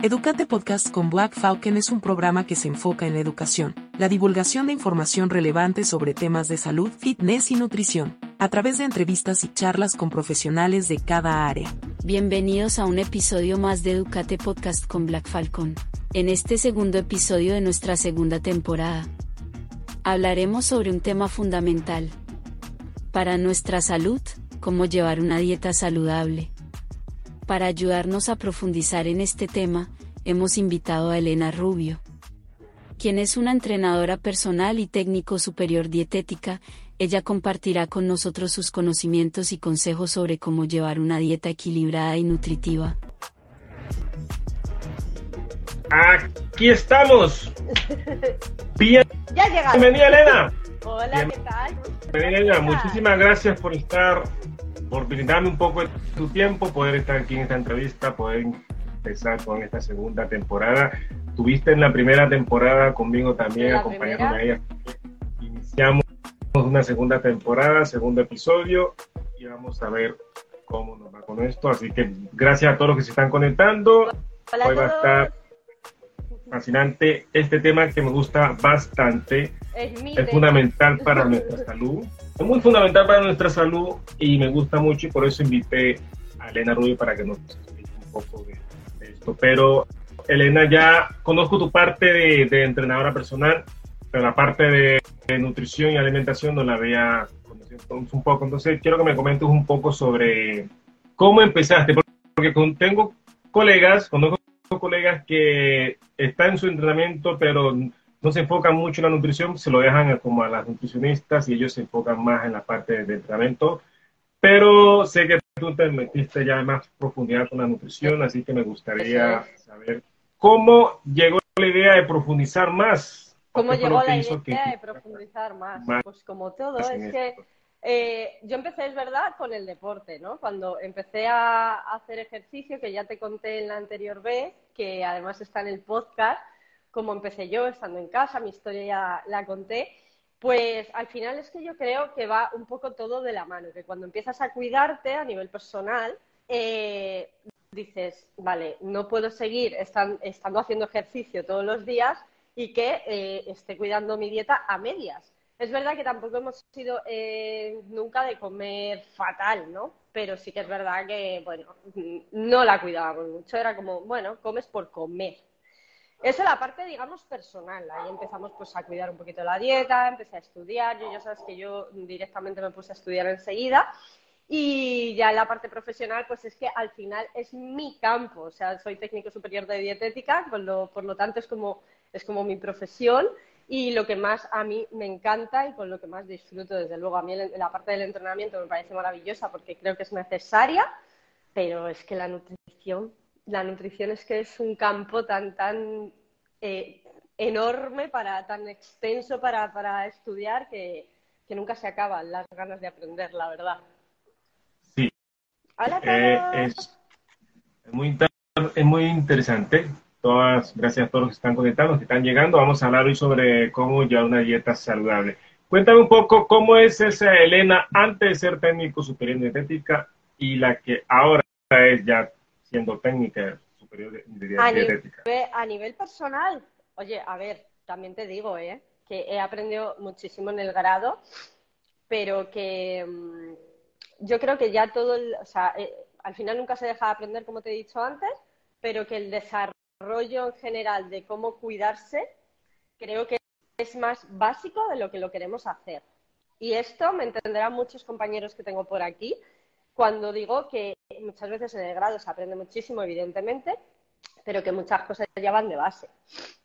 Educate Podcast con Black Falcon es un programa que se enfoca en la educación, la divulgación de información relevante sobre temas de salud, fitness y nutrición, a través de entrevistas y charlas con profesionales de cada área. Bienvenidos a un episodio más de Educate Podcast con Black Falcon. En este segundo episodio de nuestra segunda temporada, hablaremos sobre un tema fundamental para nuestra salud, cómo llevar una dieta saludable. Para ayudarnos a profundizar en este tema, hemos invitado a Elena Rubio, quien es una entrenadora personal y técnico superior dietética. Ella compartirá con nosotros sus conocimientos y consejos sobre cómo llevar una dieta equilibrada y nutritiva. Aquí estamos. Bien. Ya llegaste. Bienvenida, Elena. Hola, ¿qué tal? Bienvenida, Elena. Muchísimas gracias por estar por brindarme un poco de tu tiempo, poder estar aquí en esta entrevista, poder empezar con esta segunda temporada. Tuviste en la primera temporada conmigo también, acompañándome a ella. Iniciamos una segunda temporada, segundo episodio, y vamos a ver cómo nos va con esto. Así que gracias a todos los que se están conectando. Hola Hoy va a estar fascinante este tema que me gusta bastante. Es Es fundamental para nuestra salud. Es muy fundamental para nuestra salud y me gusta mucho y por eso invité a Elena Rubio para que nos explique un poco de, esto. Pero Elena, ya conozco tu parte de, entrenadora personal, pero la parte de, nutrición y alimentación no la había conocido un poco. Entonces quiero que me comentes un poco sobre cómo empezaste, porque tengo colegas, conozco colegas que están en su entrenamiento, pero no se enfocan mucho en la nutrición, se lo dejan como a las nutricionistas y ellos se enfocan más en la parte de entrenamiento. Pero sé que tú te metiste ya en más profundidad con la nutrición, así que me gustaría saber cómo llegó la idea de profundizar más. ¿Cómo ¿Qué fue llegó la hizo que- idea de profundizar más? más Pues como todo, es que eh, yo empecé, es verdad, con el deporte, ¿no? Cuando empecé a hacer ejercicio, que ya te conté en la anterior vez, que además está en el podcast, como empecé yo estando en casa, mi historia ya la conté, pues al final es que yo creo que va un poco todo de la mano, que cuando empiezas a cuidarte a nivel personal, eh, dices, vale, no puedo seguir estan- estando haciendo ejercicio todos los días y que eh, esté cuidando mi dieta a medias. Es verdad que tampoco hemos sido eh, nunca de comer fatal, ¿no? Pero sí que es verdad que, bueno, no la cuidábamos mucho. Era como, bueno, comes por comer. Esa es la parte, digamos, personal. Ahí empezamos pues a cuidar un poquito la dieta, empecé a estudiar. Yo ya sabes que yo directamente me puse a estudiar enseguida. Y ya en la parte profesional, pues es que al final es mi campo. O sea, soy técnico superior de dietética, por lo, por lo tanto es como, es como mi profesión y lo que más a mí me encanta y con lo que más disfruto, desde luego. A mí la parte del entrenamiento me parece maravillosa porque creo que es necesaria, pero es que la nutrición, la nutrición es que es un campo tan, tan eh, enorme, para, tan extenso para, para estudiar que, que nunca se acaban las ganas de aprender, la verdad. Sí, Hola Eh, es, es muy, es muy interesante. Todas, gracias a todos los que están conectados, los que están llegando. Vamos a hablar hoy sobre cómo llevar una dieta saludable. Cuéntame un poco cómo es esa Elena antes de ser técnico superior en dietética y la que ahora es ya siendo técnica superior de, de A dietética. nivel, a nivel personal, oye, a ver, también te digo, ¿eh? que he aprendido muchísimo en el grado, pero que mm, yo creo que ya todo, el- o sea, eh, al final nunca se deja de aprender, como te he dicho antes, pero que el desarrollo en general de cómo cuidarse, creo que es más básico de lo que lo queremos hacer. Y esto me entenderán muchos compañeros que tengo por aquí cuando digo que muchas veces en el grado se aprende muchísimo, evidentemente, pero que muchas cosas ya van de base,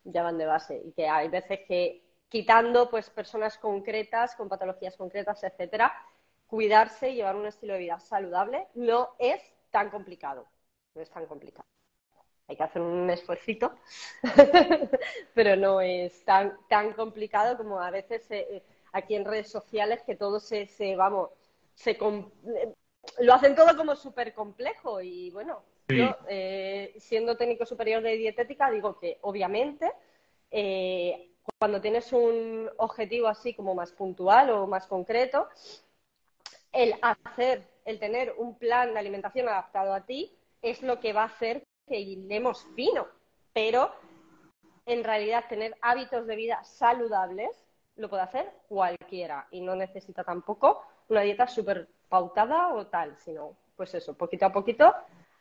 ya van de base y que hay veces que quitando pues personas concretas con patologías concretas, etcétera, cuidarse y llevar un estilo de vida saludable no es tan complicado, no es tan complicado. Hay que hacer un esfuercito, pero no es tan tan complicado como a veces eh, aquí en redes sociales que todo se, se vamos, se lo hacen todo como súper complejo y bueno, Sí. yo eh, siendo técnico superior de dietética digo que obviamente eh, cuando tienes un objetivo así como más puntual o más concreto, el hacer, el tener un plan de alimentación adaptado a ti es lo que va a hacer que hilemos fino. pero en realidad tener hábitos de vida saludables lo puede hacer cualquiera y no necesita tampoco una dieta súper pautada o tal, sino pues eso, poquito a poquito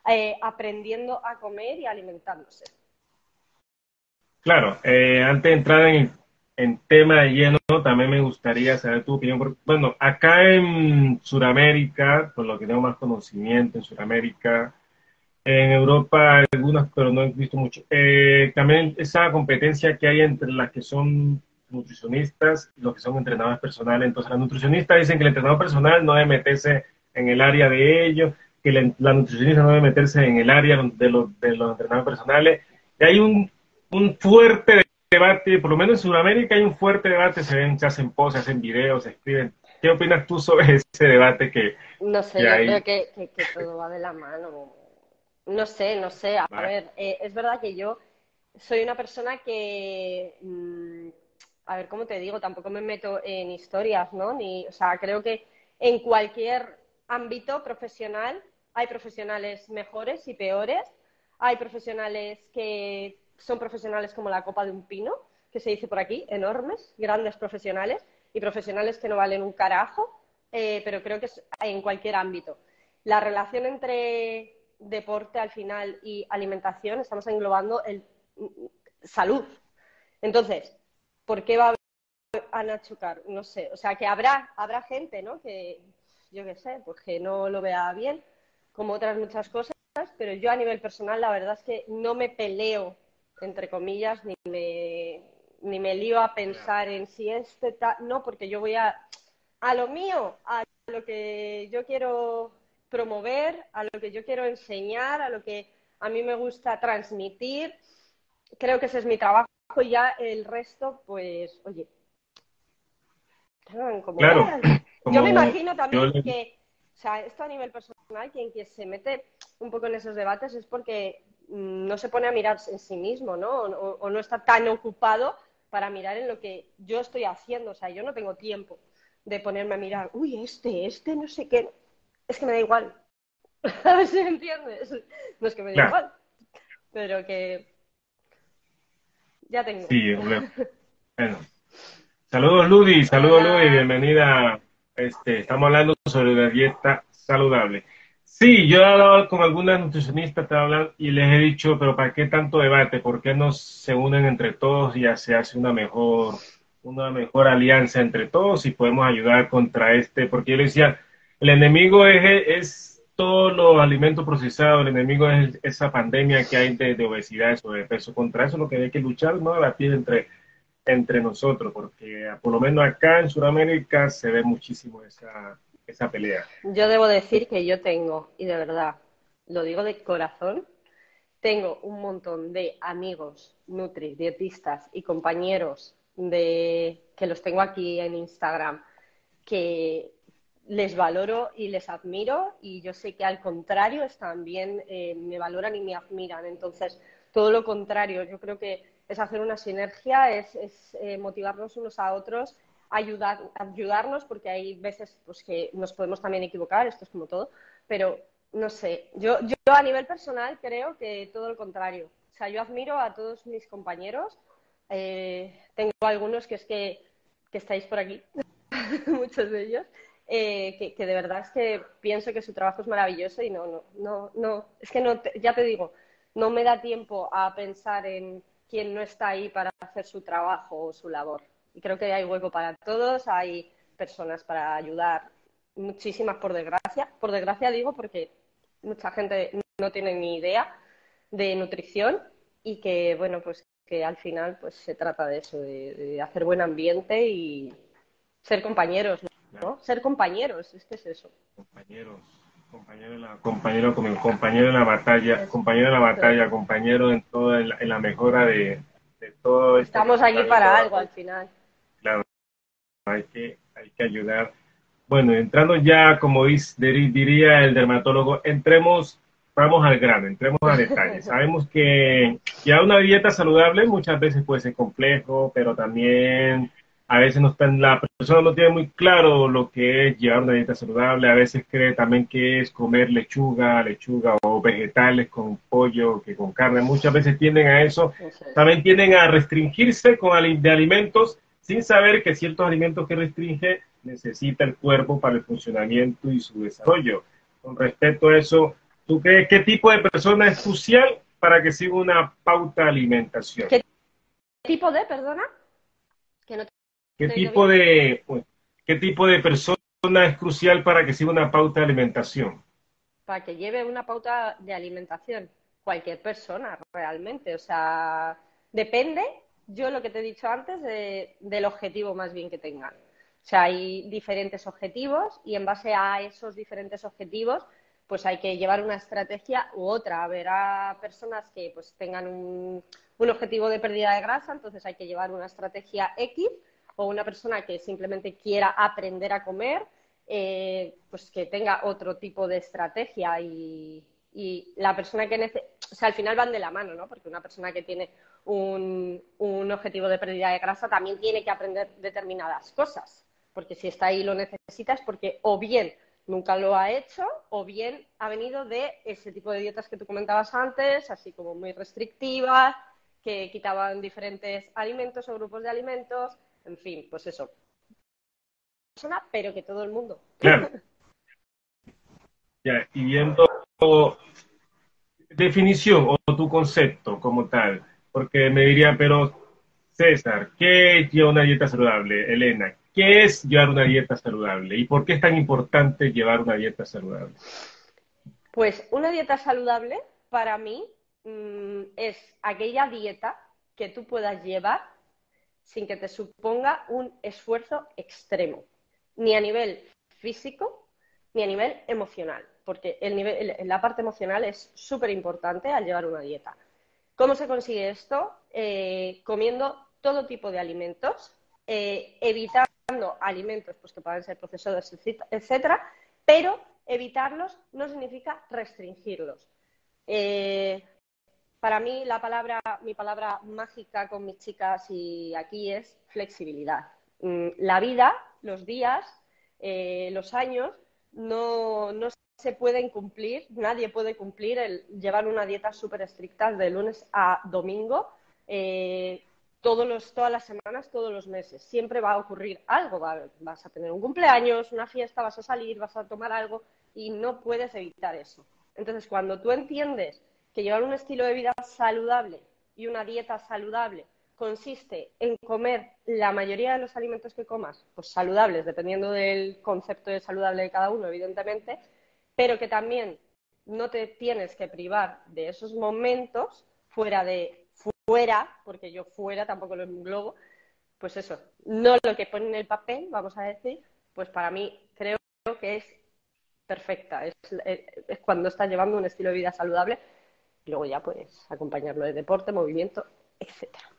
eh, aprendiendo a comer y alimentándose. Claro, eh, antes de entrar en, en tema de lleno, también me gustaría saber tu opinión. bueno, acá en Sudamérica, por lo que tengo más conocimiento en Sudamérica, en Europa algunas, pero no he visto mucho. Eh, también esa competencia que hay entre las que son nutricionistas y los que son entrenadores personales. Entonces, las nutricionistas dicen que el entrenador personal no debe meterse en el área de ellos, que la, nutricionista no debe meterse en el área de los, de los entrenadores personales. Y hay un, un fuerte debate, por lo menos en Sudamérica hay un fuerte debate, se ven, se hacen posts, se hacen videos, se escriben. ¿Qué opinas tú sobre ese debate que... No sé, yo creo que, que, todo va de la mano. No sé, no sé. A ver, eh, es verdad que yo soy una persona que... Mm, a ver, ¿cómo te digo? Tampoco me meto en historias, ¿no? Ni, o sea, creo que en cualquier ámbito profesional hay profesionales mejores y peores. Hay profesionales que son profesionales como la copa de un pino, que se dice por aquí, enormes, grandes profesionales, y profesionales que no valen un carajo, eh, pero creo que es en cualquier ámbito. La relación entre deporte al final y alimentación, estamos englobando el salud. Entonces, ¿por qué va a chocar? No sé, o sea, que habrá, habrá gente, ¿no? Que, yo qué sé, pues que no lo vea bien, como otras muchas cosas, pero yo a nivel personal la verdad es que no me peleo entre comillas, ni me, ni me lío a pensar en si este tal, no, porque yo voy a, a lo mío, a lo que yo quiero promover, a lo que yo quiero enseñar, a lo que a mí me gusta transmitir. Creo que ese es mi trabajo y ya el resto, pues, oye. claro, yo me imagino también que, o sea, esto a nivel personal, quien, quien se mete un poco en esos debates es porque Mm, no se pone a mirar en sí mismo, ¿no? O, no está tan ocupado para mirar en lo que yo estoy haciendo. O sea, yo no tengo tiempo de ponerme a mirar, uy, este, este, no sé qué. Es que me da igual. me entiendes. No es que me da igual, pero que ya tengo. Sí, bueno. Saludos, Ludi. Saludos, Ludi. Bienvenida. Este, estamos hablando sobre la dieta saludable. Sí, yo he hablado con algunas nutricionistas y les he dicho, pero ¿para qué tanto debate? ¿Por qué no se unen entre todos y ya se hace una mejor, una mejor alianza entre todos y podemos ayudar contra este? Porque yo le decía, el enemigo es, es todos los alimentos procesados, el enemigo es esa pandemia que hay de, obesidad y sobrepeso. Contra eso lo que hay que luchar, ¿no? La piel entre, entre nosotros, porque por lo menos acá en Sudamérica se ve muchísimo esa esa pelea? Yo debo decir que yo tengo, y de verdad, lo digo de corazón, tengo un montón de amigos, nutri, dietistas y compañeros de que los tengo aquí en Instagram que les valoro y les admiro y yo sé que al contrario también eh, me valoran y me admiran. Entonces, todo lo contrario, yo creo que es hacer una sinergia, es, eh, motivarnos unos a otros ayudar, ayudarnos, porque hay veces pues, que nos podemos también equivocar, esto es como todo, pero no sé, yo, yo a nivel personal creo que todo lo contrario. O sea, yo admiro a todos mis compañeros, eh, tengo algunos que es que, que estáis por aquí, muchos de ellos, eh, que, de verdad es que pienso que su trabajo es maravilloso y no, no, no, no, es que no, ya te digo, no me da tiempo a pensar en quién no está ahí para hacer su trabajo o su labor y creo que hay hueco para todos, hay personas para ayudar, muchísimas por desgracia. Por desgracia digo porque mucha gente no tiene ni idea de nutrición y que, bueno, pues que al final pues se trata de eso, de, hacer buen ambiente y ser compañeros, ¿no? Ser compañeros, es que es eso. Compañeros, compañero en la, compañero, compañero en la batalla, compañero en la batalla, compañero en toda en la, mejora de, todo esto. Estamos aquí para algo al final hay que, hay que ayudar. Bueno, entrando ya, como diría el dermatólogo, entremos, vamos al grano, entremos a detalles. Sabemos que ya una dieta saludable muchas veces puede ser complejo, pero también a veces no está, la persona no tiene muy claro lo que es llevar una dieta saludable, a veces cree también que es comer lechuga, lechuga o vegetales con pollo que con carne, muchas veces tienden a eso, también tienden a restringirse con de alimentos sin saber que ciertos alimentos que restringe necesita el cuerpo para el funcionamiento y su desarrollo. Con respecto a eso, ¿tú crees qué tipo de persona es crucial para que siga una pauta de alimentación? ¿Qué tipo de, perdona? ¿Qué tipo de qué tipo de persona es crucial para que siga una pauta de alimentación? Para que lleve una pauta de alimentación, cualquier persona realmente, o sea, depende, yo lo que te he dicho antes, del objetivo más bien que tengan. O sea, hay diferentes objetivos y en base a esos diferentes objetivos, pues hay que llevar una estrategia u otra. Habrá personas que pues tengan un, un objetivo de pérdida de grasa, entonces hay que llevar una estrategia X o una persona que simplemente quiera aprender a comer, eh, pues que tenga otro tipo de estrategia y, la persona que necesita, o sea, al final van de la mano, ¿no? Porque una persona que tiene un, un, objetivo de pérdida de grasa también tiene que aprender determinadas cosas, porque si está ahí lo necesita es porque o bien nunca lo ha hecho o bien ha venido de ese tipo de dietas que tú comentabas antes, así como muy restrictivas, que quitaban diferentes alimentos o grupos de alimentos, en fin, pues eso. Pero que todo el mundo. Claro. ya, y viendo definición o tu concepto como tal, porque me diría, pero César, ¿qué es llevar una dieta saludable? Elena, ¿qué es llevar una dieta saludable? ¿Y por qué es tan importante llevar una dieta saludable? Pues una dieta saludable para mí mm, es aquella dieta que tú puedas llevar sin que te suponga un esfuerzo extremo, ni a nivel físico ni a nivel emocional, porque la parte emocional es súper importante al llevar una dieta. ¿Cómo se consigue esto? Eh, comiendo todo tipo de alimentos, eh, evitando alimentos pues, que puedan ser procesados, etcétera, pero evitarlos no significa restringirlos. Eh, para mí la palabra, mi palabra mágica con mis chicas y aquí es flexibilidad. Mm, la vida, los días, eh, los años no, se pueden cumplir, nadie puede cumplir el llevar una dieta súper estricta de lunes a domingo. Eh, todos los, todas las semanas, todos los meses. Siempre va a ocurrir algo. vas a tener un cumpleaños, una fiesta, vas a salir, vas a tomar algo y no puedes evitar eso. Entonces, cuando tú entiendes que llevar un estilo de vida saludable y una dieta saludable consiste en comer la mayoría de los alimentos que comas, pues saludables, dependiendo del concepto de saludable de cada uno, evidentemente, pero que también no te tienes que privar de esos momentos fuera de fuera, porque yo fuera tampoco lo englobo, pues eso, no lo que pone en el papel, vamos a decir, pues para mí creo que es perfecta, es, es cuando estás llevando un estilo de vida saludable y luego ya puedes acompañarlo de deporte, movimiento, etcétera.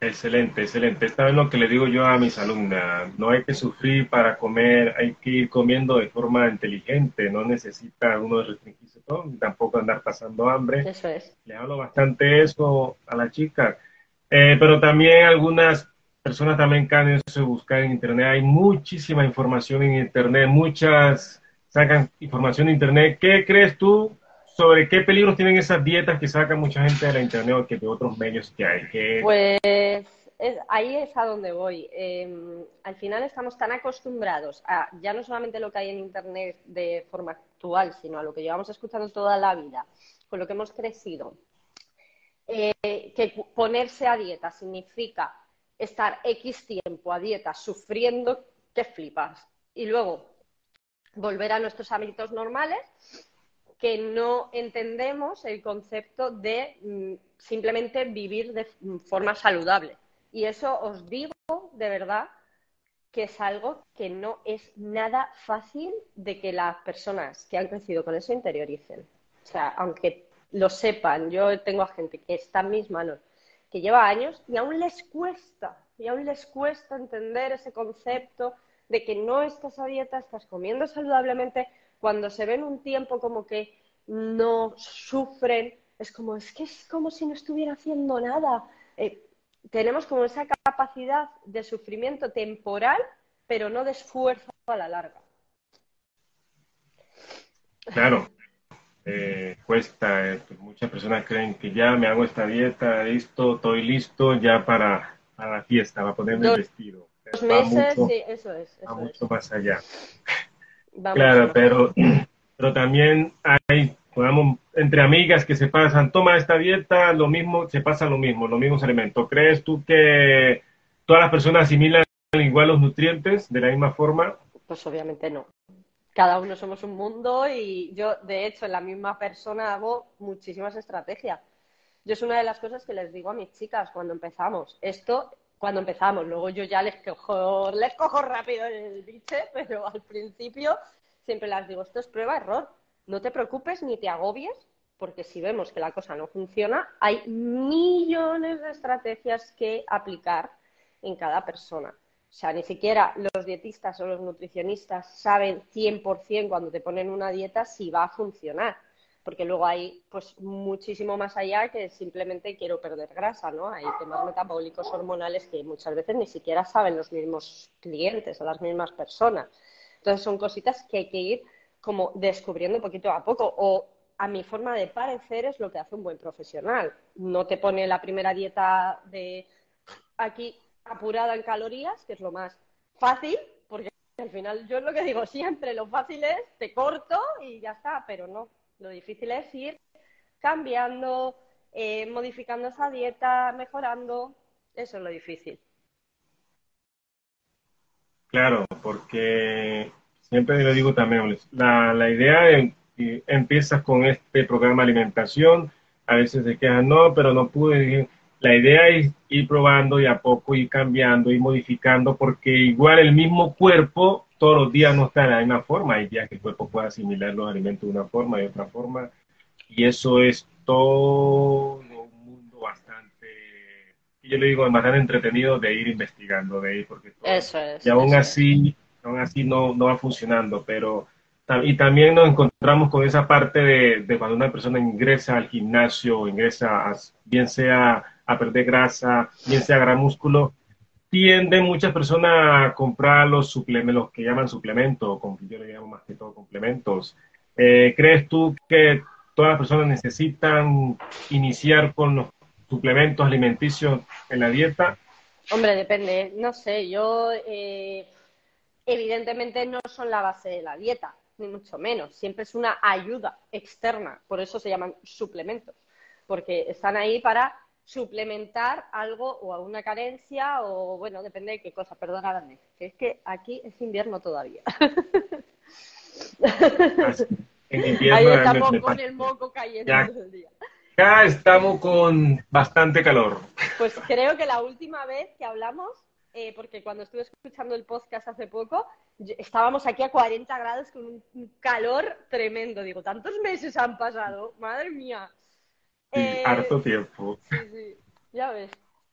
Excelente, excelente. Esta vez lo que le digo yo a mis alumnas, no hay que sufrir para comer, hay que ir comiendo de forma inteligente, no necesita uno restringirse todo, tampoco andar pasando hambre. Eso es. Le hablo bastante eso a la chica. Eh, pero también algunas personas también caen eso de buscar en internet. Hay muchísima información en internet, muchas sacan información en internet. ¿Qué crees tú sobre qué peligros tienen esas dietas que saca mucha gente de la internet o que de otros medios que hay. Pues ahí es a donde voy. Em, al final estamos tan acostumbrados a ya no solamente lo que hay en internet de forma actual, sino a lo que llevamos escuchando toda la vida, con lo que hemos crecido, eh, que ponerse a dieta significa estar X tiempo a dieta sufriendo que flipas y luego volver a nuestros hábitos normales que no entendemos el concepto de mm, simplemente vivir de forma saludable. Y eso os digo de verdad que es algo que no es nada fácil de que las personas que han crecido con eso interioricen. O sea, aunque lo sepan, yo tengo a gente que está en mis manos, que lleva años y aún les cuesta, y aún les cuesta entender ese concepto de que no estás a dieta, estás comiendo saludablemente, cuando se ven un tiempo como que no sufren, es como, es que es como si no estuviera haciendo nada. Eh, tenemos como esa capacidad de sufrimiento temporal, pero no de esfuerzo a la larga. Claro, eh, cuesta. Eh, pues muchas personas creen que ya me hago esta dieta, listo, estoy listo ya para, la fiesta, para ponerme el vestido. Dos meses, sí, eso es. va mucho más allá. Claro, pero, pero también hay, digamos, entre amigas que se pasan, toma esta dieta, lo mismo, se pasa lo mismo, los mismos alimentos. ¿Crees tú que todas las personas asimilan igual los nutrientes de la misma forma? Pues obviamente no cada uno somos un mundo y yo, de hecho, en la misma persona hago muchísimas estrategias. Yo es una de las cosas que les digo a mis chicas cuando empezamos. Esto, cuando empezamos, luego yo ya les cojo, les cojo rápido el biche, pero al principio siempre les digo, esto es prueba-error. No te preocupes ni te agobies, porque si vemos que la cosa no funciona, hay millones de estrategias que aplicar en cada persona. O sea, ni siquiera los dietistas o los nutricionistas saben 100% cuando te ponen una dieta si va a funcionar, porque luego hay pues muchísimo más allá que simplemente quiero perder grasa, ¿no? Hay temas metabólicos, hormonales que muchas veces ni siquiera saben los mismos clientes o las mismas personas. Entonces son cositas que hay que ir como descubriendo poquito a poco o a mi forma de parecer es lo que hace un buen profesional. No te pone la primera dieta de aquí apurada en calorías, que es lo más fácil, porque al final yo es lo que digo siempre, lo fácil es te corto y ya está, pero no, lo difícil es ir cambiando, eh, modificando esa dieta, mejorando, eso es lo difícil. Claro, porque siempre lo digo también, la, la idea es empiezas con este programa de alimentación, a veces se quejan, no, pero no pude, la idea es ir probando y a poco ir cambiando y modificando, porque igual el mismo cuerpo todos los días no está de la misma forma. Hay días que el cuerpo puede asimilar los alimentos de una forma y de otra forma. Y eso es todo un mundo bastante, yo le digo, bastante entretenido de ir investigando, de ir, porque eso es, y aún así, aún así no, no va funcionando, pero y también nos encontramos con esa parte de, de, cuando una persona ingresa al gimnasio, ingresa, bien sea a perder grasa, bien sea gran músculo, tienden muchas personas a comprar los suplementos, los que llaman suplementos, yo le llamo más que todo complementos. Eh, ¿Crees tú que todas las personas necesitan iniciar con los suplementos alimenticios en la dieta? Hombre, depende. No sé, yo eh, evidentemente no son la base de la dieta, ni mucho menos. Siempre es una ayuda externa, por eso se llaman suplementos, porque están ahí para suplementar algo o a una carencia o, bueno, depende de qué cosa, perdóname, que es que aquí es invierno todavía. Ahí estamos con el moco cayendo ya, el día. Ya estamos con bastante calor. Pues creo que la última vez que hablamos, eh, porque cuando estuve escuchando el podcast hace poco, estábamos aquí a 40 grados con un calor tremendo. Digo, tantos meses han pasado, madre mía. Eh, harto tiempo. Sí, sí, ya ves.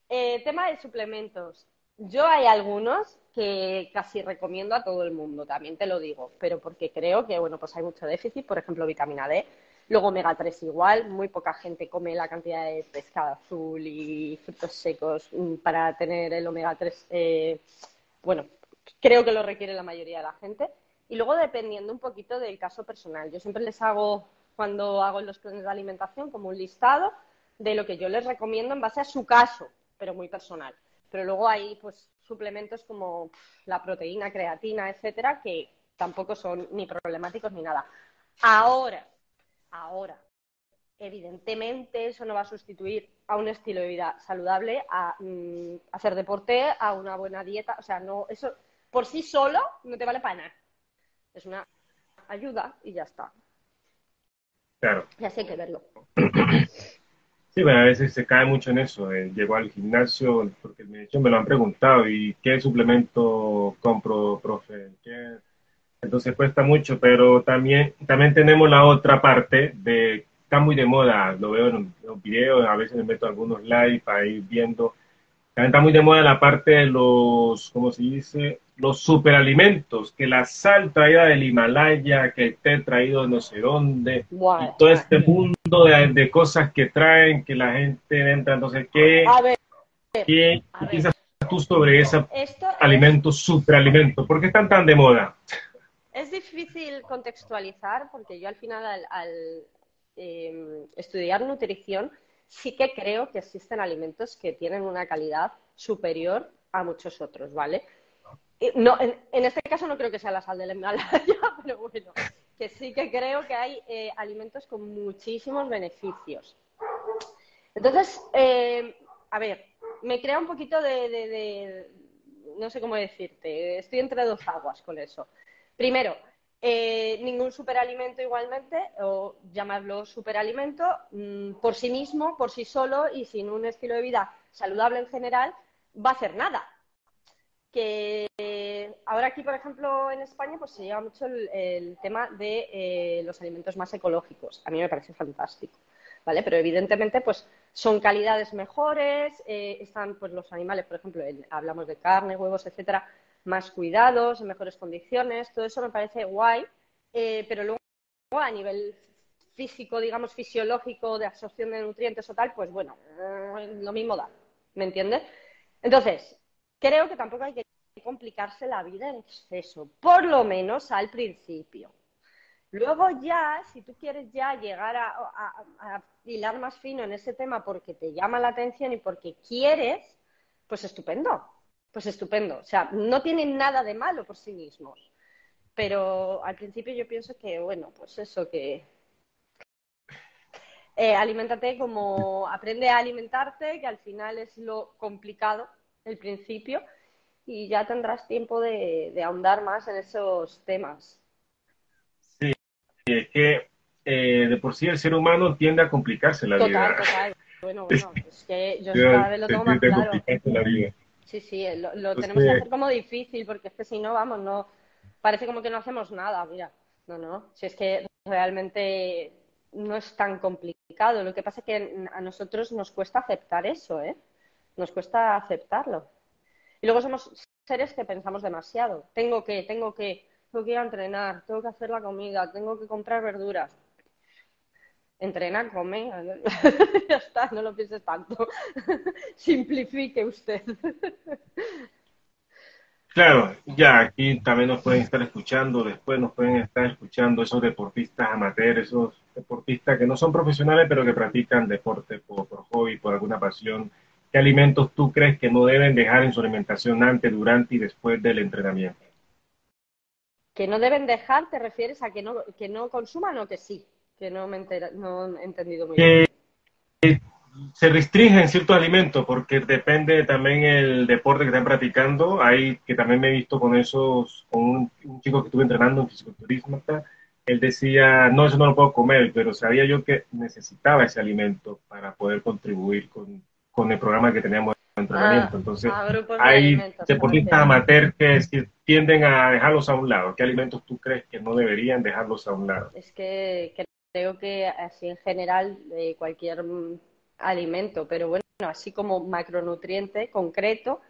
Eh, tema de suplementos. Yo hay algunos que casi recomiendo a todo el mundo, también te lo digo, pero porque creo que, bueno, pues hay mucho déficit, por ejemplo, vitamina D. Luego omega 3 igual, muy poca gente come la cantidad de pescado azul y frutos secos mm, para tener el omega 3. Eh, bueno, creo que lo requiere la mayoría de la gente. Y luego dependiendo un poquito del caso personal. Yo siempre les hago cuando hago los planes de alimentación como un listado de lo que yo les recomiendo en base a su caso, pero muy personal. Pero luego hay pues suplementos como la proteína, creatina, etcétera, que tampoco son ni problemáticos ni nada. Ahora, ahora, evidentemente eso no va a sustituir a un estilo de vida saludable, a mm, hacer deporte, a una buena dieta, o sea, no, eso por sí solo no te vale para nada. Es una ayuda y ya está. Claro. Ya sé que verlo. Sí, bueno, a veces se cae mucho en eso. Eh, llego al gimnasio, porque de hecho me lo han preguntado, ¿y qué suplemento compro, profe? Entonces cuesta mucho, pero también, también tenemos la otra parte de, está muy de moda, lo veo en los videos, a veces me meto algunos live para ir viendo. También está muy de moda la parte de los, ¿cómo se dice? Los superalimentos, que la sal traída del Himalaya, que esté traído de no sé dónde, y todo este mundo de, cosas que traen, que la gente entra, entonces, ¿qué? A ver, ¿Qué piensas tú sobre ese alimento, superalimento? ¿Por qué están tan de moda? Es difícil contextualizar porque yo al final al, em, estudiar nutrición sí que creo que existen alimentos que tienen una calidad superior a muchos otros, ¿vale? No, en, este caso no creo que sea la sal del Himalaya, pero bueno, que sí que creo que hay eh, alimentos con muchísimos beneficios. Entonces, eh, a ver, me crea un poquito de, no sé cómo decirte, estoy entre dos aguas con eso. Primero, eh, ningún superalimento igualmente, o llamarlo superalimento, mm, por sí mismo, por sí solo y sin un estilo de vida saludable en general, va a hacer nada. Que ahora aquí, por ejemplo, en España, pues se lleva mucho el, tema de eh, los alimentos más ecológicos. A mí me parece fantástico. ¿vale? Pero evidentemente, pues son calidades mejores, eh, están pues los animales, por ejemplo, hablamos de carne, huevos, etcétera, más cuidados, en mejores condiciones, todo eso me parece guay, eh, pero luego a nivel físico, digamos, fisiológico, de absorción de nutrientes o tal, pues bueno, eh, lo mismo da, ¿me entiendes? Entonces, creo que tampoco hay que complicarse la vida en exceso, por lo menos al principio. Luego ya, si tú quieres ya llegar a, hilar más fino en ese tema porque te llama la atención y porque quieres, pues estupendo, pues estupendo. O sea, no tienen nada de malo por sí mismos. Pero al principio yo pienso que, bueno, pues eso, que eh, alimentate como aprende a alimentarte, que al final es lo complicado, el principio, y ya tendrás tiempo de ahondar más en esos temas es que eh, de por sí el ser humano tiende a complicarse la vida. Total, total. Bueno, bueno, es que yo cada vez lo tengo más claro. Sí, sí, lo, tenemos que hacer como difícil, porque es que si no, vamos, no parece como que no hacemos nada, mira. No, no, si es que realmente no es tan complicado. Lo que pasa es que a nosotros nos cuesta aceptar eso, ¿eh? Nos cuesta aceptarlo. Y luego somos seres que pensamos demasiado. Tengo que, tengo que, tengo que ir a entrenar, tengo que hacer la comida, tengo que comprar verduras. Entrena, come, ya está, no lo pienses tanto. Simplifique usted. Claro, ya aquí también nos pueden estar escuchando, después nos pueden estar escuchando esos deportistas amateurs, esos deportistas que no son profesionales, pero que practican deporte por, por hobby, por alguna pasión. ¿Qué alimentos tú crees que no deben dejar en su alimentación antes, durante y después del entrenamiento? que no deben dejar, ¿te refieres a que no, que no consuman o que sí? Que no me no he entendido muy bien. se restringen ciertos alimentos porque depende también el deporte que están practicando. Hay que también me he visto con esos, con un, chico que estuve entrenando en fisiculturismo. Él decía, no, eso no lo puedo comer, pero sabía yo que necesitaba ese alimento para poder contribuir con, con el programa que teníamos entrenamiento. Ah, Entonces, hay deportistas amateurs que tienden a dejarlos a un lado. ¿Qué alimentos tú crees que no deberían dejarlos a un lado? Es que, creo que así en general de cualquier alimento, pero bueno, así como macronutriente concreto,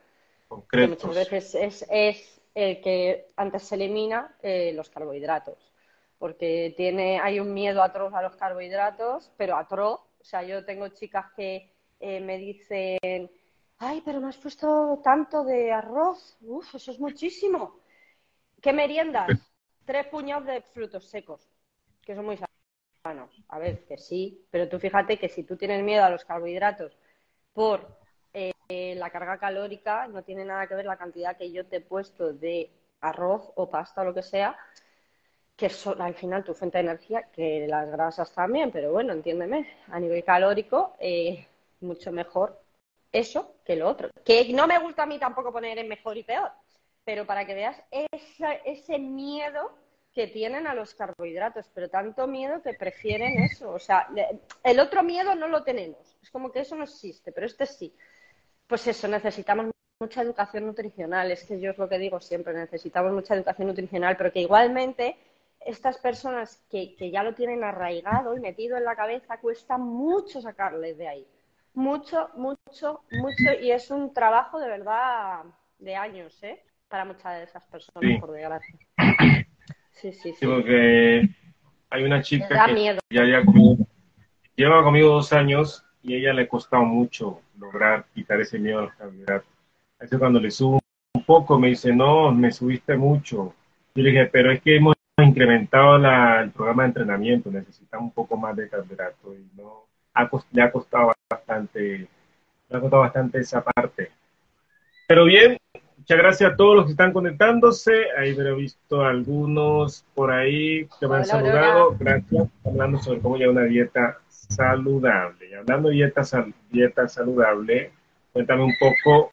que muchas veces es, es el que antes se elimina eh, los carbohidratos. Porque tiene, hay un miedo atroz a los carbohidratos, pero atroz. O sea, yo tengo chicas que eh, me dicen, ay, pero me has puesto tanto de arroz, uf, eso es muchísimo. ¿Qué meriendas? Tres puñados de frutos secos, que son muy sanos. A ver, que sí, pero tú fíjate que si tú tienes miedo a los carbohidratos por eh, la carga calórica, no tiene nada que ver la cantidad que yo te he puesto de arroz o pasta o lo que sea, que son al final tu fuente de energía, que las grasas también, pero bueno, entiéndeme, a nivel calórico, eh, mucho mejor eso que lo otro. Que no me gusta a mí tampoco poner en mejor y peor, pero para que veas ese miedo que tienen a los carbohidratos, pero tanto miedo que prefieren eso. O sea, el otro miedo no lo tenemos. Es como que eso no existe, pero este sí. Pues eso, necesitamos mucha educación nutricional. Es que yo es lo que digo siempre, necesitamos mucha educación nutricional, pero que igualmente estas personas que, que ya lo tienen arraigado y metido en la cabeza, cuesta mucho sacarles de ahí mucho, mucho, mucho, y es un trabajo de verdad de años, ¿eh? Para muchas de esas personas, por desgracia. Sí, sí, sí. porque hay una chica que ya, ya lleva conmigo dos años y a ella le ha costado mucho lograr quitar ese miedo a los carbohidratos. Así cuando le subo un poco me dice, no, me subiste mucho. Y le dije, pero es que hemos incrementado el programa de entrenamiento, necesitamos un poco más de carbohidratos y no, le ha costado bastante, le ha costado bastante esa parte. Pero bien, muchas gracias a todos los que están conectándose. Ahí he visto algunos por ahí que me han saludado. Gracias. Hablando sobre cómo llevar una dieta saludable. Y hablando de dieta, dieta saludable, cuéntame un poco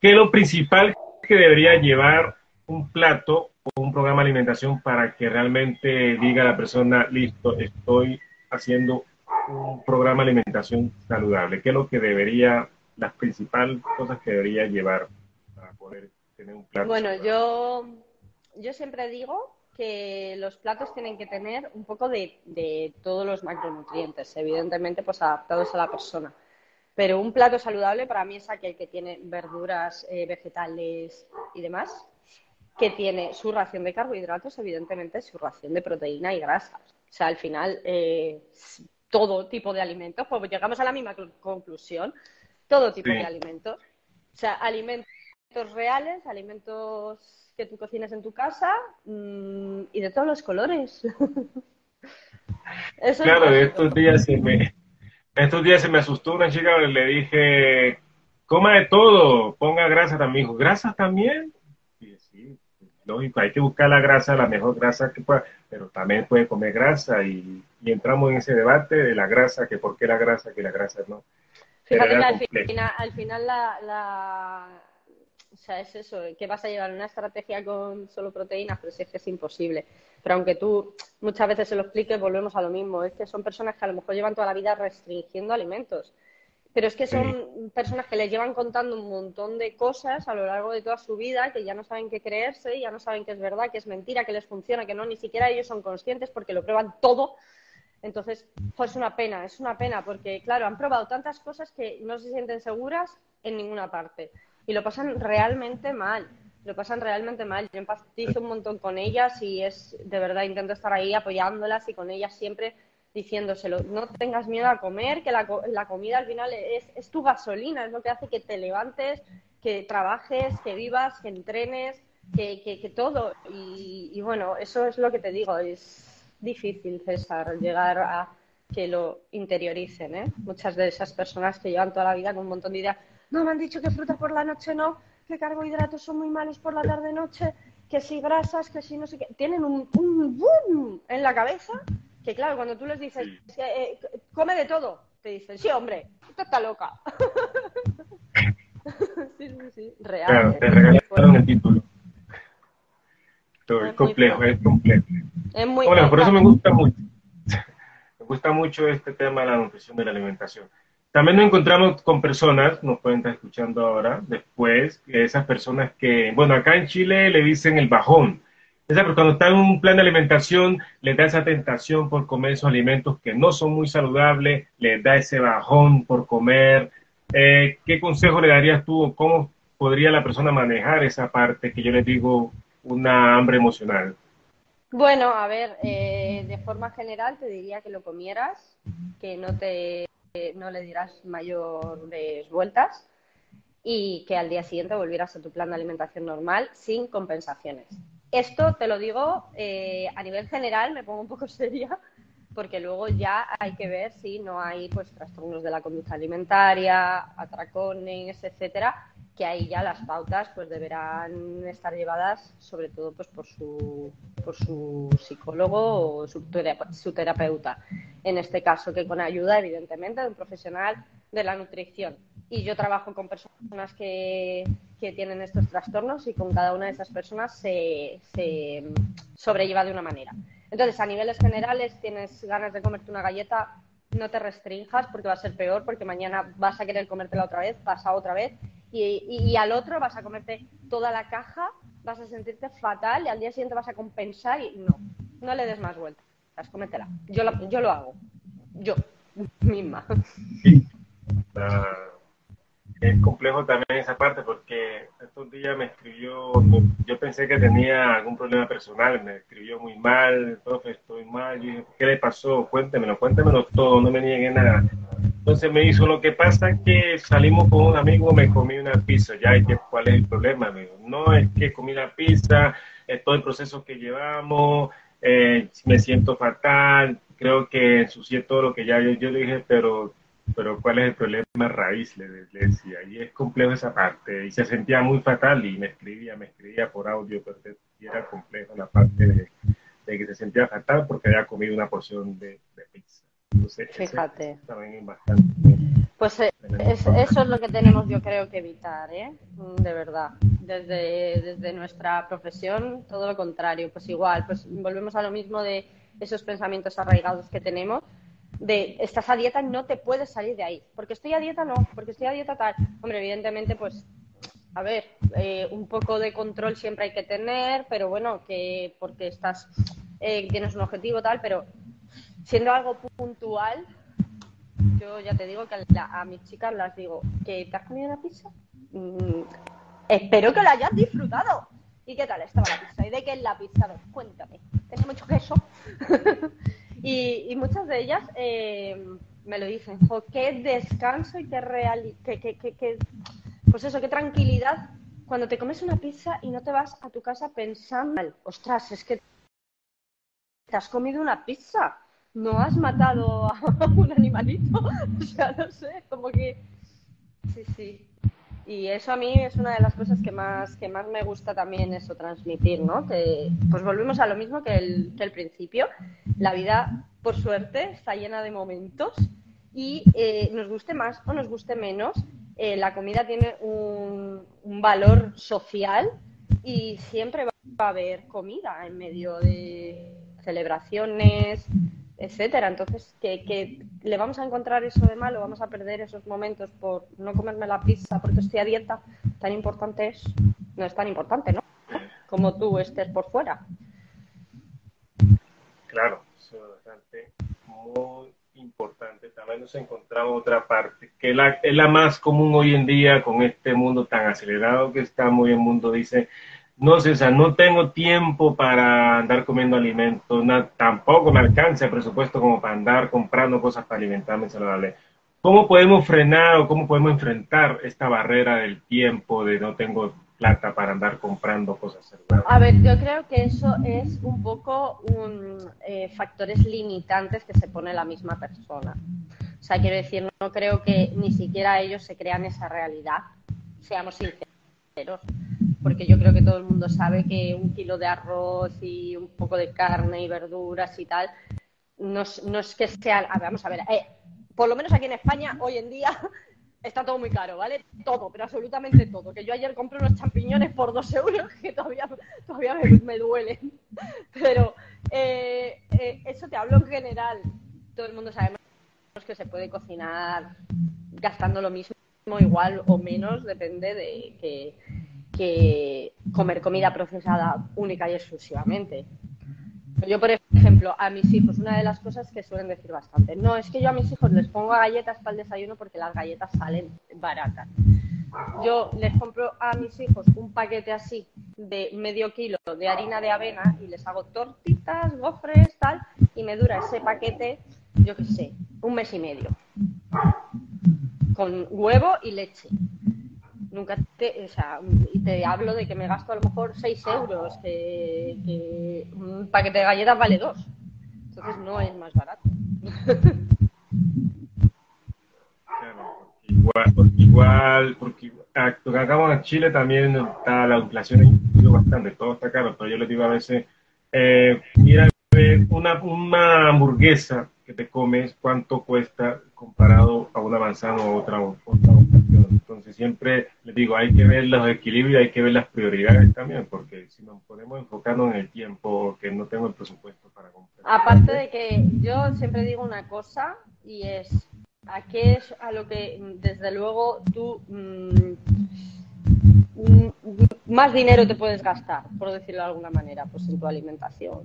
qué es lo principal que debería llevar un plato o un programa de alimentación para que realmente diga la persona, listo, estoy haciendo un programa de alimentación saludable. ¿Qué es lo que debería, las principales cosas que debería llevar para poder tener un plato? Bueno, yo, yo siempre digo que los platos tienen que tener un poco de, todos los macronutrientes, evidentemente pues adaptados a la persona. Pero un plato saludable para mí es aquel que tiene verduras, eh, vegetales y demás, que tiene su ración de carbohidratos, evidentemente su ración de proteína y grasas. O sea, al final, eh, todo tipo de alimentos, pues llegamos a la misma conclusión, todo tipo de alimentos. O sea, alimentos reales, alimentos que tú cocinas en tu casa mm, y de todos los colores. claro, estos días se me, estos días se me asustó una chica, le dije, coma de todo, ponga grasa también. Dijo, ¿grasa también? Lógico, hay que buscar la grasa, la mejor grasa que pueda, pero también puede comer grasa y, entramos en ese debate de la grasa, que por qué la grasa, que la grasa no. Fíjate que al final, la o sea, es eso, que vas a llevar una estrategia con solo proteínas, pero si es que es imposible. Pero aunque tú muchas veces se lo expliques, volvemos a lo mismo. Es que son personas que a lo mejor llevan toda la vida restringiendo alimentos. Pero es que son personas que les llevan contando un montón de cosas a lo largo de toda su vida que ya no saben qué creerse, ya no saben qué es verdad, qué es mentira, qué les funciona, que no, ni siquiera ellos son conscientes porque lo prueban todo. Entonces, pues es una pena, es una pena porque, claro, han probado tantas cosas que no se sienten seguras en ninguna parte y lo pasan realmente mal. Lo pasan realmente mal. Yo empatizo un montón con ellas y es de verdad intento estar ahí apoyándolas y con ellas siempre diciéndoselo. No tengas miedo a comer, que la, la comida al final es, es tu gasolina, es lo que hace que te levantes, que trabajes, que vivas, que entrenes, que, que, todo. Y, y, bueno, eso es lo que te digo. Es difícil, César, llegar a que lo interioricen. ¿eh? Muchas de esas personas que llevan toda la vida con un montón de ideas no, me han dicho que fruta por la noche no, que carbohidratos son muy malos por la tarde-noche, que si grasas, que si no sé qué. Tienen un, un boom en la cabeza que, claro, cuando tú les dices, eh, come de todo, te dicen, sí, hombre, tú está loca. sí, sí, sí, real. Claro, te regalaron el título. es, complejo, es complejo. Es muy bueno, por eso me gusta mucho. me gusta mucho este tema de la nutrición de la alimentación. También nos encontramos con personas, nos pueden estar escuchando ahora, después, esas personas que, bueno, acá en Chile le dicen el bajón. Esa, cuando están en un plan de alimentación, les da esa tentación por comer esos alimentos que no son muy saludables, les da ese bajón por comer. Eh, ¿Qué consejo le darías tú cómo podría la persona manejar esa parte que yo les digo una hambre emocional? Bueno, a ver, eh, de forma general te diría que lo comieras, que no te no le dirás mayores vueltas y que al día siguiente volvieras a tu plan de alimentación normal sin compensaciones. Esto te lo digo eh, a nivel general, me pongo un poco seria, porque luego ya hay que ver si no hay pues trastornos de la conducta alimentaria, atracones, etcétera, que ahí ya las pautas pues deberán estar llevadas sobre todo pues por su, por su psicólogo o su, su terapeuta. En este caso, que con ayuda, evidentemente, de un profesional de la nutrición. Y yo trabajo con personas que, que tienen estos trastornos y con cada una de esas personas se, se sobrelleva de una manera. Entonces, a niveles generales, tienes ganas de comerte una galleta, no te restrinjas porque va a ser peor, porque mañana vas a querer comértela otra vez, pasa otra vez y, al otro vas a comerte toda la caja, vas a sentirte fatal y al día siguiente vas a compensar y no, no le des más vueltas, cómetela. Yo lo, yo lo hago, yo misma. Sí. Es complejo también esa parte porque estos días me escribió, yo pensé que tenía algún problema personal, me escribió muy mal, profe, estoy mal, ¿qué le pasó? Cuéntemelo, cuéntemelo todo, no me niegue nada Entonces me dijo, lo que pasa es que salimos con un amigo, me comí una pizza, ya, ¿y ¿cuál es el problema? Dijo, no, es que comí la pizza, es todo el proceso que llevamos, eh, me siento fatal, creo que ensucié todo lo que ya yo, yo dije, pero pero ¿cuál es el problema raíz? Le, decía, y es complejo esa parte, y se sentía muy fatal y me escribía, me escribía por audio, pero era complejo la parte de, que se sentía fatal porque había comido una porción de, pizza. Entonces, Fíjate. También es bastante... Pues eh, eso es lo que tenemos yo creo que evitar, ¿eh? Mm, de verdad. Desde, desde nuestra profesión, todo lo contrario. Pues igual, pues volvemos a lo mismo de esos pensamientos arraigados que tenemos de estás a dieta no te puedes salir de ahí. Porque estoy a dieta, no, porque estoy a dieta tal. Hombre, evidentemente, pues, a ver, eh, un poco de control siempre hay que tener, pero bueno, que porque estás, eh, tienes un objetivo tal, pero siendo algo puntual, yo ya te digo que a, mis chicas las digo, ¿que te has comido una pizza? Mm, espero que la hayas disfrutado. ¿Y qué tal estaba la pizza? ¿Y de qué es la pizza? cuéntame. ¿Tiene mucho queso? Y, muchas de ellas eh, me lo dicen, qué descanso y qué, real, qué, pues eso, qué tranquilidad. Cuando te comes una pizza y no te vas a tu casa pensando, ostras, es que te has comido una pizza, no has matado a un animalito, o sea, no sé, como que, sí, sí, y eso a mí es una de las cosas que más, que más me gusta también eso transmitir, ¿no? Pues volvemos a lo mismo que el, que el principio. La vida, por suerte, está llena de momentos y eh, nos guste más o nos guste menos, eh, la comida tiene un valor social y siempre va a haber comida en medio de celebraciones, etcétera. Entonces, que, le vamos a encontrar eso de malo, vamos a perder esos momentos por no comerme la pizza porque estoy a dieta, tan importante es, no es tan importante, ¿no? Como tú estés por fuera. Claro, es bastante, muy importante. También nos encontramos otra parte, que la, es la más común hoy en día con este mundo tan acelerado que estamos y el mundo dice, no sea, no tengo tiempo para andar comiendo alimentos, tampoco me alcanza el presupuesto como para andar comprando cosas para alimentarme saludable. ¿Cómo podemos frenar o cómo podemos enfrentar esta barrera del tiempo de no tengo plata para andar comprando cosas saludables? A ver, yo creo que eso es un poco un, eh, factores limitantes que se pone la misma persona. O sea, quiero decir, no creo que ni siquiera ellos se crean esa realidad, seamos sinceros porque yo creo que todo el mundo sabe que un kilo de arroz y un poco de carne y verduras y tal, no, es que sea, vamos a ver, eh, por lo menos aquí en España hoy en día está todo muy caro, ¿vale? Todo, pero absolutamente todo. Que yo ayer compré unos champiñones por dos euros que todavía, todavía me, duelen. Pero eh, eh, eso te hablo en general. Todo el mundo sabe que se puede cocinar gastando lo mismo, igual o menos, depende de que que comer comida procesada única y exclusivamente. Yo, por ejemplo, a mis hijos, una de las cosas que suelen decir bastante, no, es que yo a mis hijos les pongo galletas para el desayuno porque las galletas salen baratas. Yo les compro a mis hijos un paquete así de medio kilo de harina de avena y les hago tortitas, gofres, tal, y me dura ese paquete, yo qué sé, un mes y medio. Con huevo y leche nunca te, o sea, te hablo de que me gasto a lo mejor 6 euros, que, un paquete de galletas vale 2. Entonces no es más barato. Claro, igual, porque igual, porque acá en Chile también está la inflación bastante, todo está caro, pero yo les digo a veces, eh, mira, una, una hamburguesa que te comes, cuánto cuesta comparado a una manzana o otra, otra Entonces siempre les digo, hay que ver los equilibrios, hay que ver las prioridades también, porque si nos podemos enfocarnos en el tiempo, que no tengo el presupuesto para comprar. Aparte de que yo siempre digo una cosa y es a qué es a lo que desde luego tú mm, más dinero te puedes gastar, por decirlo de alguna manera, pues en tu alimentación.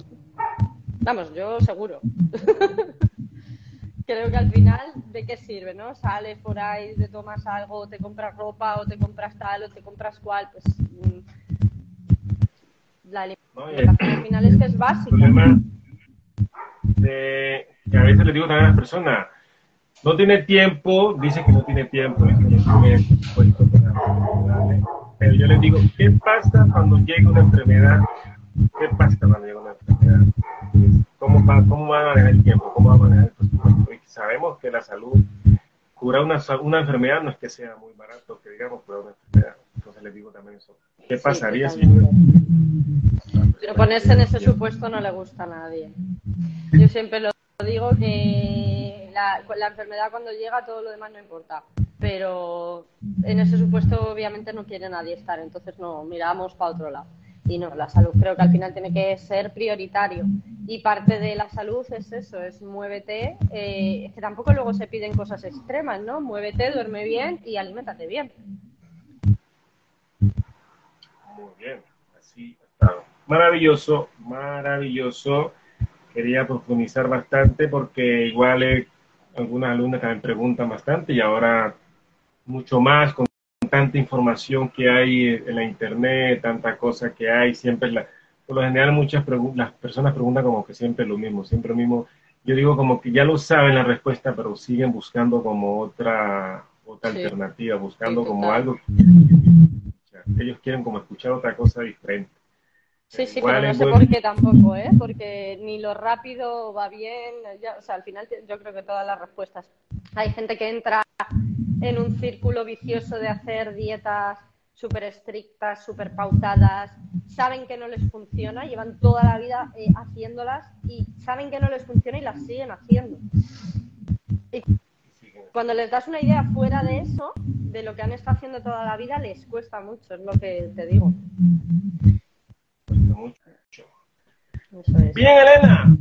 Vamos, yo seguro. creo que al final, ¿de qué sirve, no? Sales por ahí, te tomas algo, te compras ropa, o te compras tal, o te compras cual, pues... Mm, la alimentación al final es que es básica. de, que a veces le digo también a las personas, no tiene tiempo, dice que no tiene tiempo, pero yo les digo, ¿qué pasa cuando llega una enfermedad? ¿Qué pasa cuando llega una enfermedad? ¿Cómo va, cómo va a manejar el tiempo? ¿Cómo va a manejar el presupuesto? Y sabemos que la salud, curar una, una enfermedad no es que sea muy barato, que digamos, curar una enfermedad. Entonces les digo también eso. ¿Qué pasaría si... Pero ponerse en ese supuesto no le gusta a nadie. Yo siempre lo digo que la, la enfermedad cuando llega todo lo demás no importa pero en ese supuesto obviamente no quiere nadie estar, entonces no miramos para otro lado. Y no, la salud creo que al final tiene que ser prioritario. Y parte de la salud es eso, es muévete, eh, es que tampoco luego se piden cosas extremas, ¿no? Muévete, duerme bien y aliméntate bien. Muy bien, así está. Maravilloso, maravilloso. Quería profundizar bastante porque igual eh, algunas alumnas también preguntan bastante y ahora mucho más tanta información que hay en la internet, tanta cosa que hay, siempre la, por lo general muchas las personas preguntan como que siempre lo mismo, siempre lo mismo. Yo digo como que ya lo saben la respuesta, pero siguen buscando como otra otra alternativa, buscando como algo que ellos quieren como escuchar otra cosa diferente. Sí, sí, pero no sé por qué tampoco, ¿eh? Porque ni lo rápido va bien, o sea, al final yo creo que todas las respuestas. Hay gente que entra en un círculo vicioso de hacer dietas súper estrictas, súper pautadas, saben que no les funciona, llevan toda la vida eh, haciéndolas y saben que no les funciona y las siguen haciendo. Y cuando les das una idea fuera de eso, de lo que han estado haciendo toda la vida, les cuesta mucho, es lo que te digo. Cuesta mucho. Bien, Elena.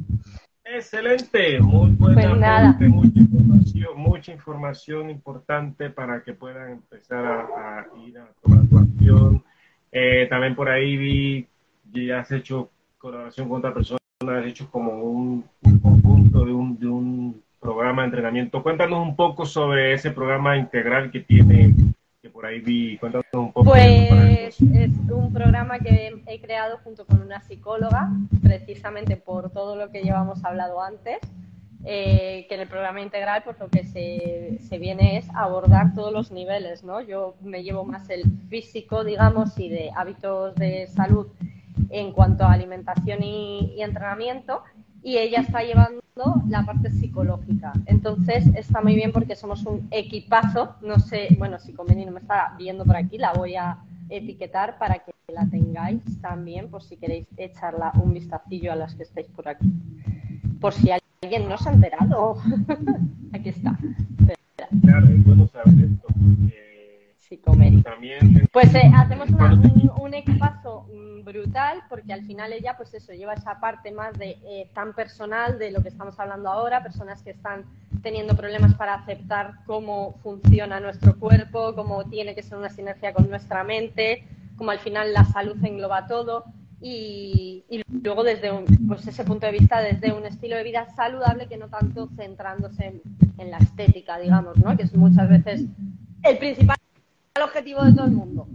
Excelente, muy buena, pues mucha información, mucha información importante para que puedan empezar a, ir a tomar tu acción. Eh, también por ahí vi ya has hecho colaboración con otra persona, has hecho como un, conjunto de un, de un programa de entrenamiento. Cuéntanos un poco sobre ese programa integral que tiene Pues es un programa que he creado junto con una psicóloga, precisamente por todo lo que llevamos hablado antes. Eh, que en el programa integral pues lo que se, se, viene es abordar todos los niveles, ¿no? Yo me llevo más el físico, digamos, y de hábitos de salud en cuanto a alimentación y entrenamiento, y ella está llevando la parte psicológica. Entonces está muy bien porque somos un equipazo. No sé, bueno, si Conveni no me está viendo por aquí, la voy a etiquetar para que la tengáis también, por si queréis echarla un vistacillo a las que estáis por aquí. Por si alguien no se ha enterado. aquí está. Claro, es bueno saber esto pues eh, hacemos un, equipazo mm, brutal porque al final ella, pues eso, lleva esa parte más de eh, tan personal de lo que estamos hablando ahora, personas que están teniendo problemas para aceptar cómo funciona nuestro cuerpo, cómo tiene que ser una sinergia con nuestra mente, cómo al final la salud engloba todo. Y, luego desde pues ese punto de vista, desde un estilo de vida saludable que no tanto centrándose en, en la estética, digamos, ¿no? que es muchas veces el principal el objetivo de todo el mundo.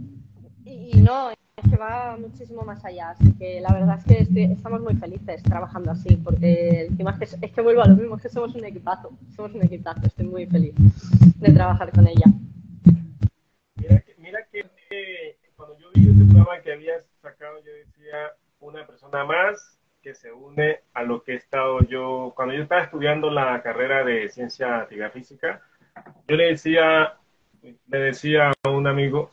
Y, no, es que va muchísimo más allá. Así que la verdad es que estamos muy felices trabajando así, porque encima es que, es que vuelvo a lo mismo, es que somos un equipazo, somos un equipazo, estoy muy feliz de trabajar con ella. Mira que, mira que cuando yo vi este programa que habías sacado, yo decía, una persona más que se une a lo que he estado yo, cuando yo estaba estudiando la carrera de ciencia actividad física, yo le decía le decía un amigo,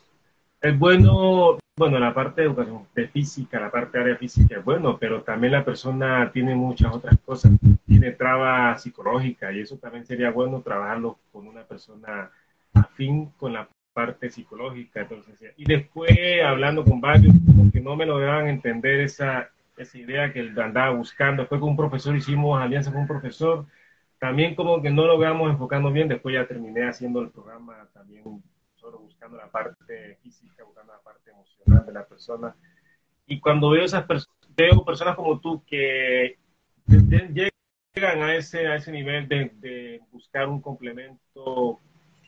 es bueno, bueno, la parte de educación de física, la parte de área física es bueno, pero también la persona tiene muchas otras cosas, tiene traba psicológica y eso también sería bueno trabajarlo con una persona afín con la parte psicológica. Y después hablando con varios, que no me lograban entender esa, esa idea que él andaba buscando. Después con un profesor hicimos alianza con un profesor también como que no logramos enfocando bien, después ya terminé haciendo el programa también solo buscando la parte física, buscando la parte emocional de la persona. Y cuando veo esas personas, veo personas como tú que llegan a ese, a ese nivel de, de buscar un complemento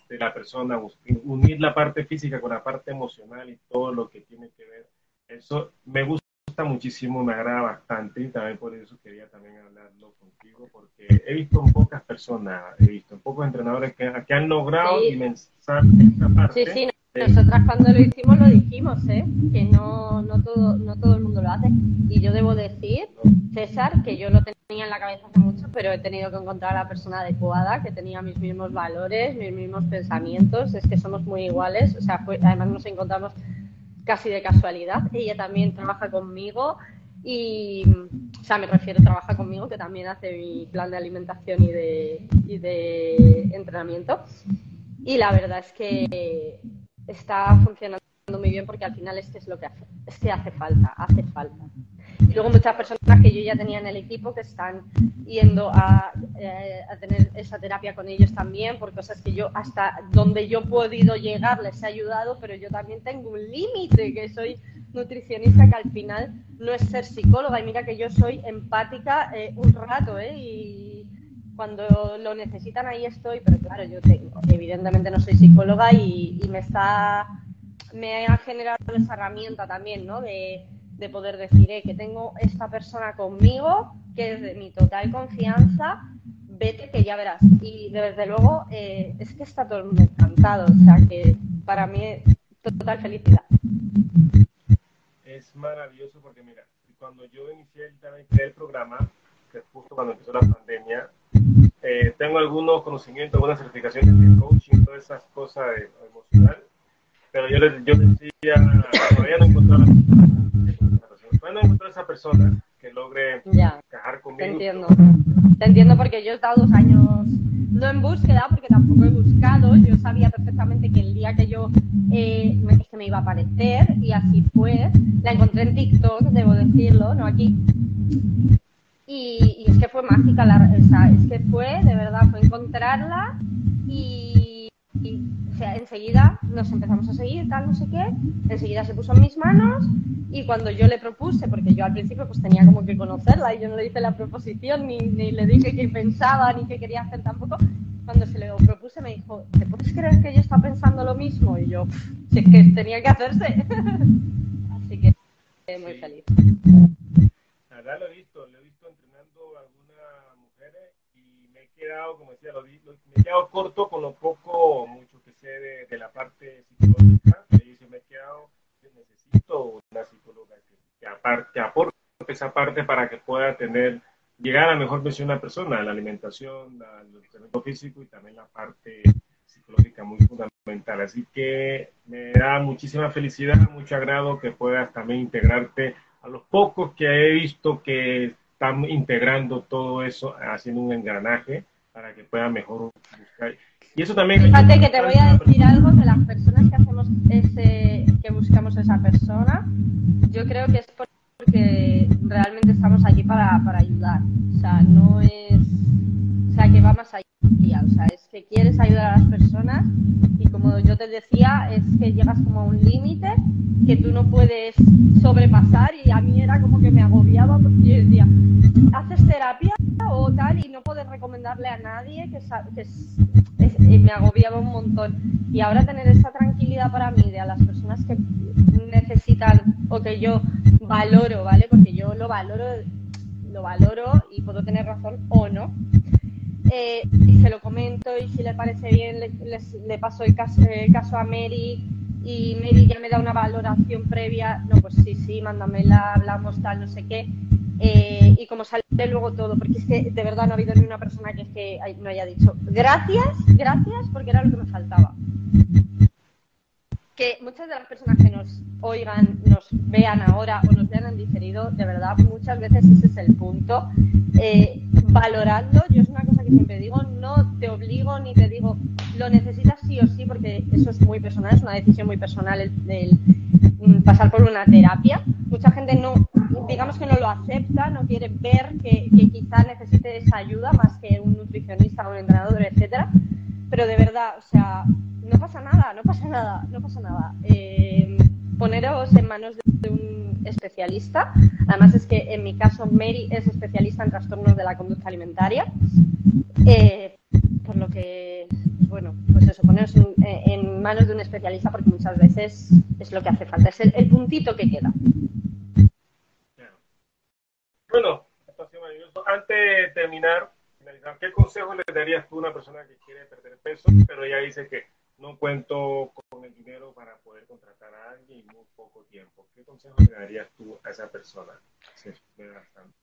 de la persona, unir la parte física con la parte emocional y todo lo que tiene que ver. Eso me gusta gusta muchísimo, me agrada bastante y también por eso quería también hablarlo contigo, porque he visto en pocas personas, he visto en pocos entrenadores que, que han logrado Sí. esta parte. Sí, sí, nosotras cuando lo hicimos lo dijimos, ¿eh? Que no, no, todo, no todo el mundo lo hace. Y yo debo decir, César, que yo lo tenía en la cabeza hace mucho, pero he tenido que encontrar a la persona adecuada, que tenía mis mismos valores, mis mismos pensamientos. Es que somos muy iguales. O sea, fue- además nos encontramos casi de casualidad. Ella también trabaja conmigo y, o sea, me refiero, trabaja conmigo, que también hace mi plan de alimentación y de, y de entrenamiento. Y la verdad es que está funcionando muy bien porque al final es que es lo que hace, es que hace falta, hace falta. Y luego muchas personas que yo ya tenía en el equipo que están yendo a, eh, a tener esa terapia con ellos también, por cosas que yo hasta donde yo he podido llegar les he ayudado, pero yo también tengo un límite, que soy nutricionista, que al final no es ser psicóloga. Y mira que yo soy empática eh, un rato, ¿eh? Y cuando lo necesitan ahí estoy, pero claro, yo tengo, evidentemente no soy psicóloga y, y me está me ha generado esa herramienta también, ¿no? De, de poder decir eh, que tengo esta persona conmigo, que es de mi total confianza, vete que ya verás. Y desde luego eh, es que está todo mundo encantado, o sea que para mí es total felicidad. Es maravilloso porque, mira, cuando yo inicié el, el programa, que justo cuando empezó la pandemia, eh, tengo algunos conocimientos, algunas certificaciones de coaching, todas esas cosas de, emocional, pero yo les yo decía, todavía no encontraba todavía no encontré esa persona que logre Ya, encajar te conmigo. entiendo. Te entiendo porque yo he estado dos años, no en búsqueda, porque tampoco he buscado. Yo sabía perfectamente que el día que yo eh, es que me iba a aparecer y así fue. La encontré en TikTok, debo decirlo, no aquí. Y, y es que fue mágica, la, o sea, es que fue, de verdad, fue encontrarla y, y, o sea, enseguida nos empezamos a seguir, tal, no sé qué, enseguida se puso en mis manos y cuando yo le propuse, porque yo al principio pues tenía como que conocerla y yo no le hice la proposición ni, ni le dije qué pensaba ni qué quería hacer tampoco, cuando se lo propuse me dijo, ¿te puedes creer que ella está pensando lo mismo? Y yo, "Pff, si es que tenía que hacerse. Así que eh, muy Sí. feliz. La verdad lo he visto, lo he visto entrenando a algunas mujeres y me he quedado, como decía, lo, lo- me he quedado corto con lo poco o mucho que sé de, de la parte psicológica. Y dice, me he quedado, que necesito una psicóloga que, que, aparte, que aporte esa parte para que pueda tener, llegar a la mejor versión de la persona, la alimentación, la- el entrenamiento físico y también la parte psicológica muy fundamental. Así que me da muchísima felicidad, mucho agrado que puedas también integrarte a los pocos que he visto que están integrando todo eso, haciendo un engranaje para que puedan mejor buscar. Y eso también... Fíjate que te voy a decir algo de las personas que hacemos ese, que buscamos esa persona. Yo creo que es porque realmente estamos aquí para, para ayudar. O sea, no es, o sea, que va más allá. O sea, es quieres ayudar a las personas y como yo te decía, es que llegas como a un límite que tú no puedes sobrepasar y a mí era como que me agobiaba porque yo decía, haces terapia o tal y no puedes recomendarle a nadie que, que es- es- me agobiaba un montón y ahora tener esa tranquilidad para mí de a las personas que necesitan o que yo valoro, ¿vale? Porque yo lo valoro, lo valoro y puedo tener razón o no. Eh, y se lo comento y si le parece bien le, le paso el caso, el caso a Mary y Mary ya me da una valoración previa, no, pues sí, sí, mándamela, hablamos tal, no sé qué. Eh, y como sale luego todo, porque es que de verdad no ha habido ni una persona que, es que no haya dicho gracias, gracias, porque era lo que me faltaba. Muchas de las personas que nos oigan, nos vean ahora o nos vean en diferido, de verdad, muchas veces ese es el punto. Eh, valorando, yo es una cosa que siempre digo, no te obligo ni te digo, lo necesitas sí o sí, porque eso es muy personal, es una decisión muy personal el, mm, pasar por una terapia. Mucha gente no, digamos que no lo acepta, no quiere ver que, que quizá necesite esa ayuda más que un nutricionista, un entrenador, etcétera. Pero de verdad, o sea, no pasa nada, no pasa nada, no pasa nada. Eh, poneros en manos de, un especialista. Además es que en mi caso Mary es especialista en trastornos de la conducta alimentaria. Eh, por lo que, bueno, pues eso, poneros en, manos de un especialista porque muchas veces es lo que hace falta, es el, puntito que queda. Bueno. Antes de terminar, ¿qué consejo le darías tú a una persona que quiere perder peso, pero ella dice que no cuento con el dinero para poder contratar a alguien en muy poco tiempo? ¿Qué consejo le darías tú a esa persona?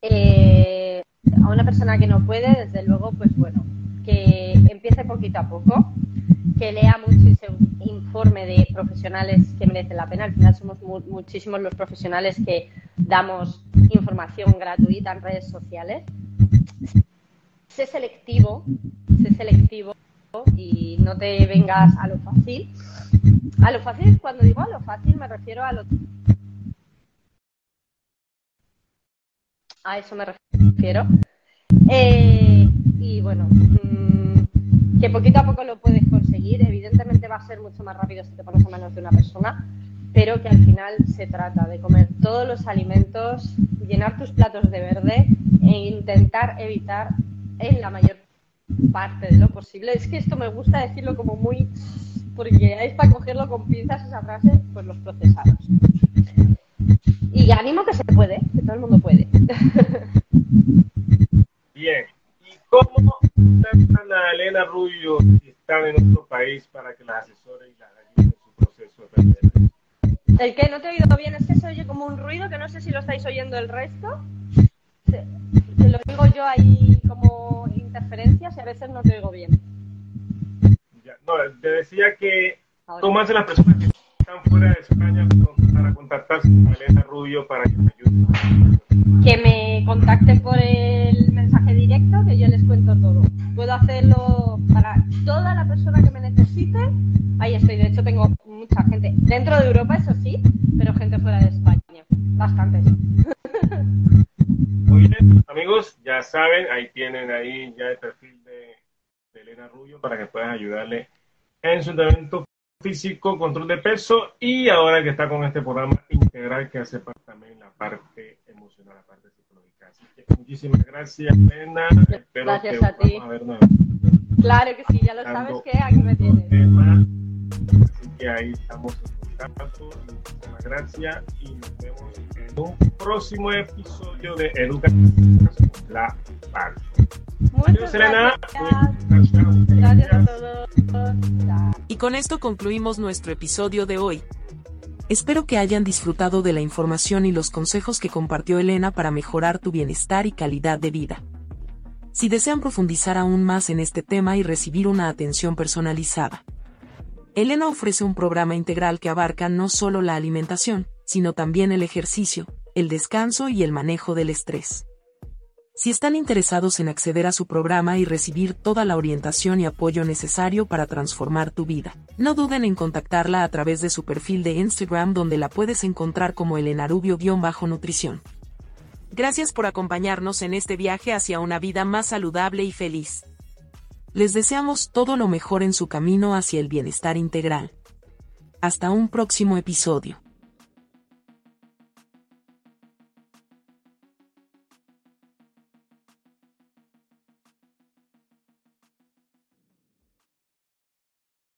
Eh, a una persona que no puede, desde luego, pues bueno, que empiece poquito a poco, que lea mucho y se informe de profesionales que merecen la pena. Al final somos muchísimos los profesionales que damos información gratuita en redes sociales. Sé selectivo, sé selectivo y no te vengas a lo fácil. A lo fácil, cuando digo a lo fácil, me refiero a lo. A eso me refiero. Eh, y bueno, mm, que poquito a poco lo puedes conseguir. Evidentemente va a ser mucho más rápido si te pones a manos de una persona, pero que al final se trata de comer todos los alimentos, llenar tus platos de verde e intentar evitar en la mayor parte de lo posible. Es que esto me gusta decirlo como muy, porque es para cogerlo con pinzas esa frase, pues los procesados. Y ánimo que se puede, que todo el mundo puede. Bien. ¿Y cómo a Elena Rubio si están en otro país para que la asesore y la ayude en su proceso de perder? El que no te he oído bien es que se oye como un ruido que no sé si lo estáis oyendo el resto. Se, lo digo yo ahí como interferencias y a veces no te oigo bien. no, te decía que ¿cómo hacen las personas que están fuera de España para contactarse con Elena Rubio para que me ayude? Que me contacten por el mensaje directo que yo les cuento todo. Puedo hacerlo para toda la persona que me necesite. Ahí estoy. De hecho, tengo mucha gente dentro de Europa, eso sí, pero gente fuera de España. Bastantes. Amigos, ya saben, ahí tienen ahí ya el perfil de, Elena Rubio para que puedan ayudarle en su entrenamiento físico, control de peso y ahora que está con este programa integral que hace parte también la parte emocional, la parte psicológica. Así que muchísimas gracias, Elena. Espero gracias a ti. Claro que sí, ya lo sabes que aquí me tienes. Así que ahí estamos Muchísimas gracias y nos vemos en un próximo episodio de Educación La Paz. Muchas gracias. Gracias a todos. Y con esto concluimos nuestro episodio de hoy. Espero que hayan disfrutado de la información y los consejos que compartió Elena para mejorar tu bienestar y calidad de vida. Si desean profundizar aún más en este tema y recibir una atención personalizada, Elena ofrece un programa integral que abarca no solo la alimentación, sino también el ejercicio, el descanso y el manejo del estrés. Si están interesados en acceder a su programa y recibir toda la orientación y apoyo necesario para transformar tu vida, no duden en contactarla a través de su perfil de Instagram donde la puedes encontrar como elenarubio-nutrición. Gracias por acompañarnos en este viaje hacia una vida más saludable y feliz. Les deseamos todo lo mejor en su camino hacia el bienestar integral. Hasta un próximo episodio.